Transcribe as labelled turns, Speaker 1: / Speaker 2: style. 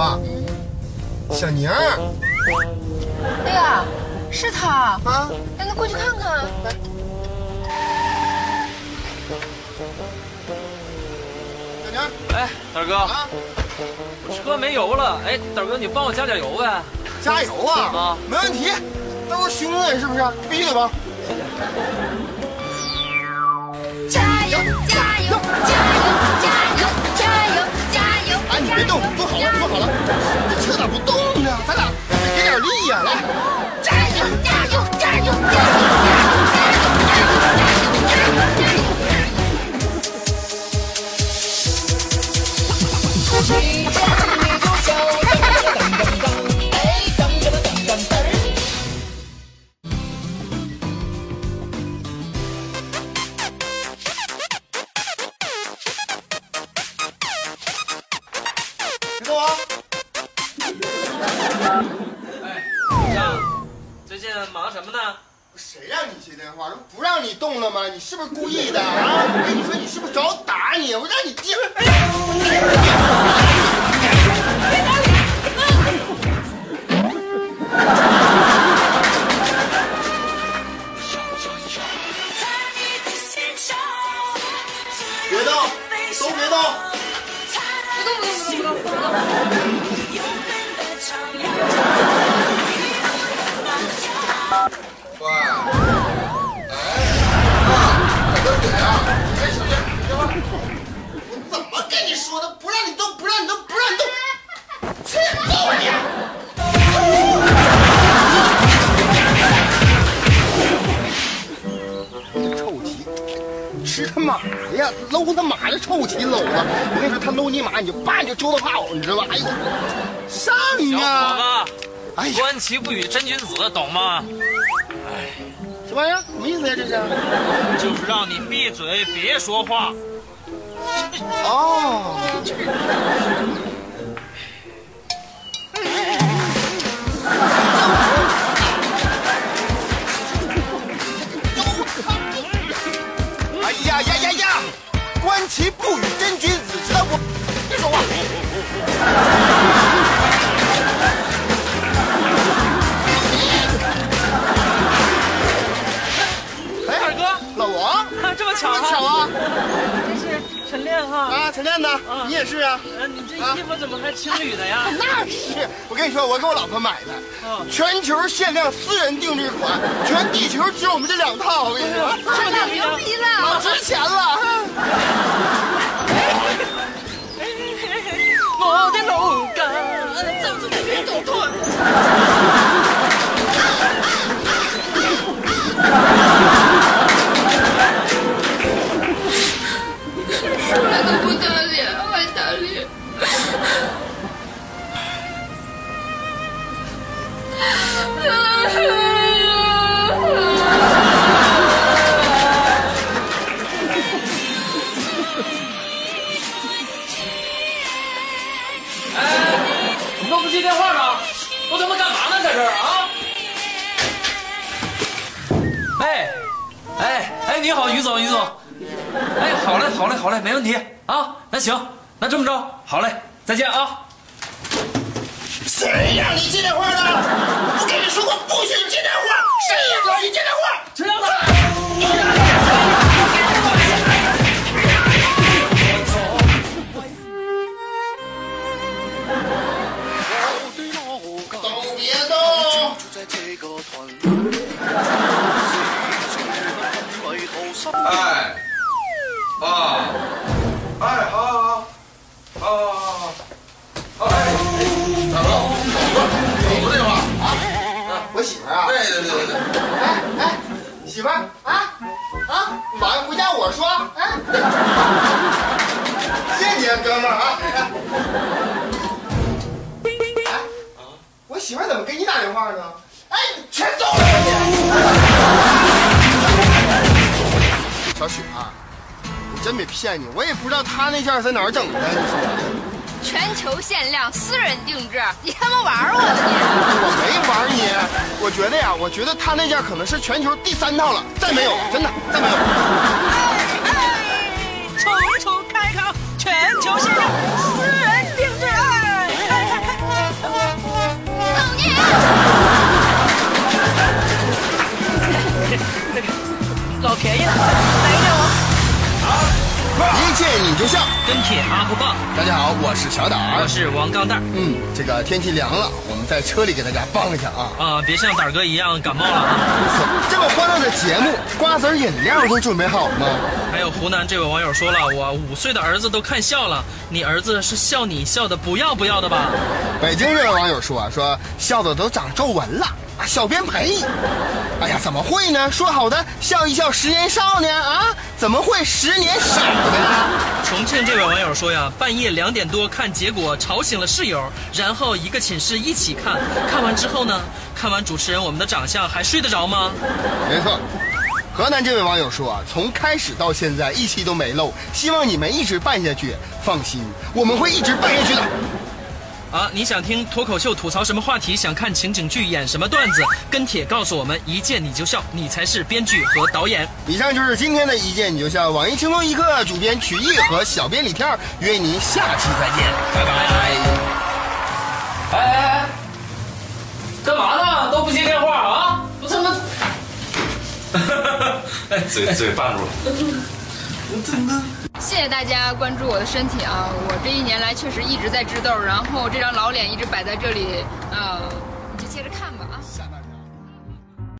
Speaker 1: 吧？小宁儿
Speaker 2: 哎呀，是他，
Speaker 1: 啊，
Speaker 2: 让他过去看看。
Speaker 1: 小宁儿
Speaker 3: 哎，大哥，
Speaker 1: 啊，
Speaker 3: 我车没油了。哎，大哥，你帮我加点油呗。
Speaker 1: 加油啊！
Speaker 3: 啊
Speaker 1: 没问题，都是兄弟是不是？必须得帮。
Speaker 2: 加
Speaker 1: 点力呀、来，
Speaker 2: 加油，加油，加油，加油，加油，加油，加油，
Speaker 3: 最近忙什么呢？
Speaker 1: 谁让你接电话？不让你动了吗？你是不是故意的啊？我 跟你说，你是不是找我打你？我让你接。别动，都别动。
Speaker 2: 不动不动不动不动不动！
Speaker 1: 喂，哎，怎么跟你说的？不让你动，不让你动，不让你动，切揍你！臭棋，吃他妈呀，搂他妈的臭棋搂子！我跟你说，他搂你妈，你就叭你就揪他炮，你知道吧？哎呦，上
Speaker 3: 小
Speaker 1: 啊！
Speaker 3: 伙子，
Speaker 1: 哎呀，
Speaker 3: 观其不语真君子，懂吗？哎，
Speaker 1: 什么玩意儿？什么意思呀？这是？
Speaker 3: 就是让你闭嘴，别说话。
Speaker 1: 哦，
Speaker 3: 这么巧啊？
Speaker 1: 啊！
Speaker 3: 这是晨练哈。
Speaker 1: 啊，晨练呢？你也是啊？
Speaker 3: 呃，你这衣服怎么还情侣的呀？
Speaker 1: 那是，我跟你说，我给我老婆买的，
Speaker 3: 嗯
Speaker 1: 全球限量私人定制款，全地球只有我们这两套。我跟你说，
Speaker 2: 这太牛逼
Speaker 1: 老
Speaker 2: 了！
Speaker 1: 值钱了。
Speaker 3: 我的走出去运动团。接电话呢？都他妈干嘛呢？在这儿啊？哎，哎哎，你好，于总，于总。哎，好嘞，好嘞，好嘞，没问题啊。那行，那这么着，好嘞，再见啊。
Speaker 1: 谁让你接电话的？我跟你说过不许接电话，谁让你接电话？
Speaker 3: 陈亮子。
Speaker 1: 都别动！
Speaker 4: 哎，啊，
Speaker 1: 我媳妇儿啊，
Speaker 4: 对对对对对，
Speaker 1: 哎哎，媳妇儿。啊？啊，晚上回家我说，哎，谢谢你啊，哥们儿啊。哎，我媳妇儿怎么给你打电话呢？哎，你全走了你！小雪啊，我真没骗你，我也不知道她那件在哪儿整的，你说。
Speaker 2: 求限量私人定制，你他妈玩我呢？
Speaker 1: 你，我没玩你。我觉得呀，我觉得他那件可能是全球第三套了，再没有，真的再没有。
Speaker 3: 哎哎，楚楚开口，全球限量私人定制，哎，老便宜
Speaker 1: 了。就笑。
Speaker 3: 跟帖阿布棒，
Speaker 1: 大家好，我是小胆儿。
Speaker 3: 我是王钢蛋儿。
Speaker 1: 嗯，这个天气凉了，我们在车里给大家帮一下啊。
Speaker 3: 啊，别像胆儿哥一样感冒了啊！
Speaker 1: 这么欢乐的节目，瓜子饮料都准备好了吗？
Speaker 3: 还有湖南这位网友说了，我五岁的儿子都看笑了，你儿子是笑你笑的不要不要的吧？
Speaker 1: 北京这位网友说啊，说笑的都长皱纹了。啊小编赔！哎呀，怎么会呢？说好的笑一笑十年少呢？啊，怎么会十年少呢？
Speaker 3: 重庆这位网友说呀，半夜两点多看，结果吵醒了室友，然后一个寝室一起看，看完之后呢，看完主持人我们的长相还睡得着吗？
Speaker 1: 没错。河南这位网友说啊，从开始到现在一期都没漏，希望你们一直办下去。放心，我们会一直办下去的。
Speaker 3: 啊，你想听脱口秀吐槽什么话题？想看情景剧演什么段子？跟帖告诉我们，一见你就笑，你才是编剧和导演。
Speaker 1: 以上就是今天的一见你就笑，网易轻松一刻主编曲艺和小编李天约您下期再见，拜拜。
Speaker 3: 哎哎哎，干嘛呢？嘴嘴绊住了。
Speaker 2: 谢谢大家关注我的身体啊！我这一年来确实一直在治痘，然后这张老脸一直摆在这里，呃。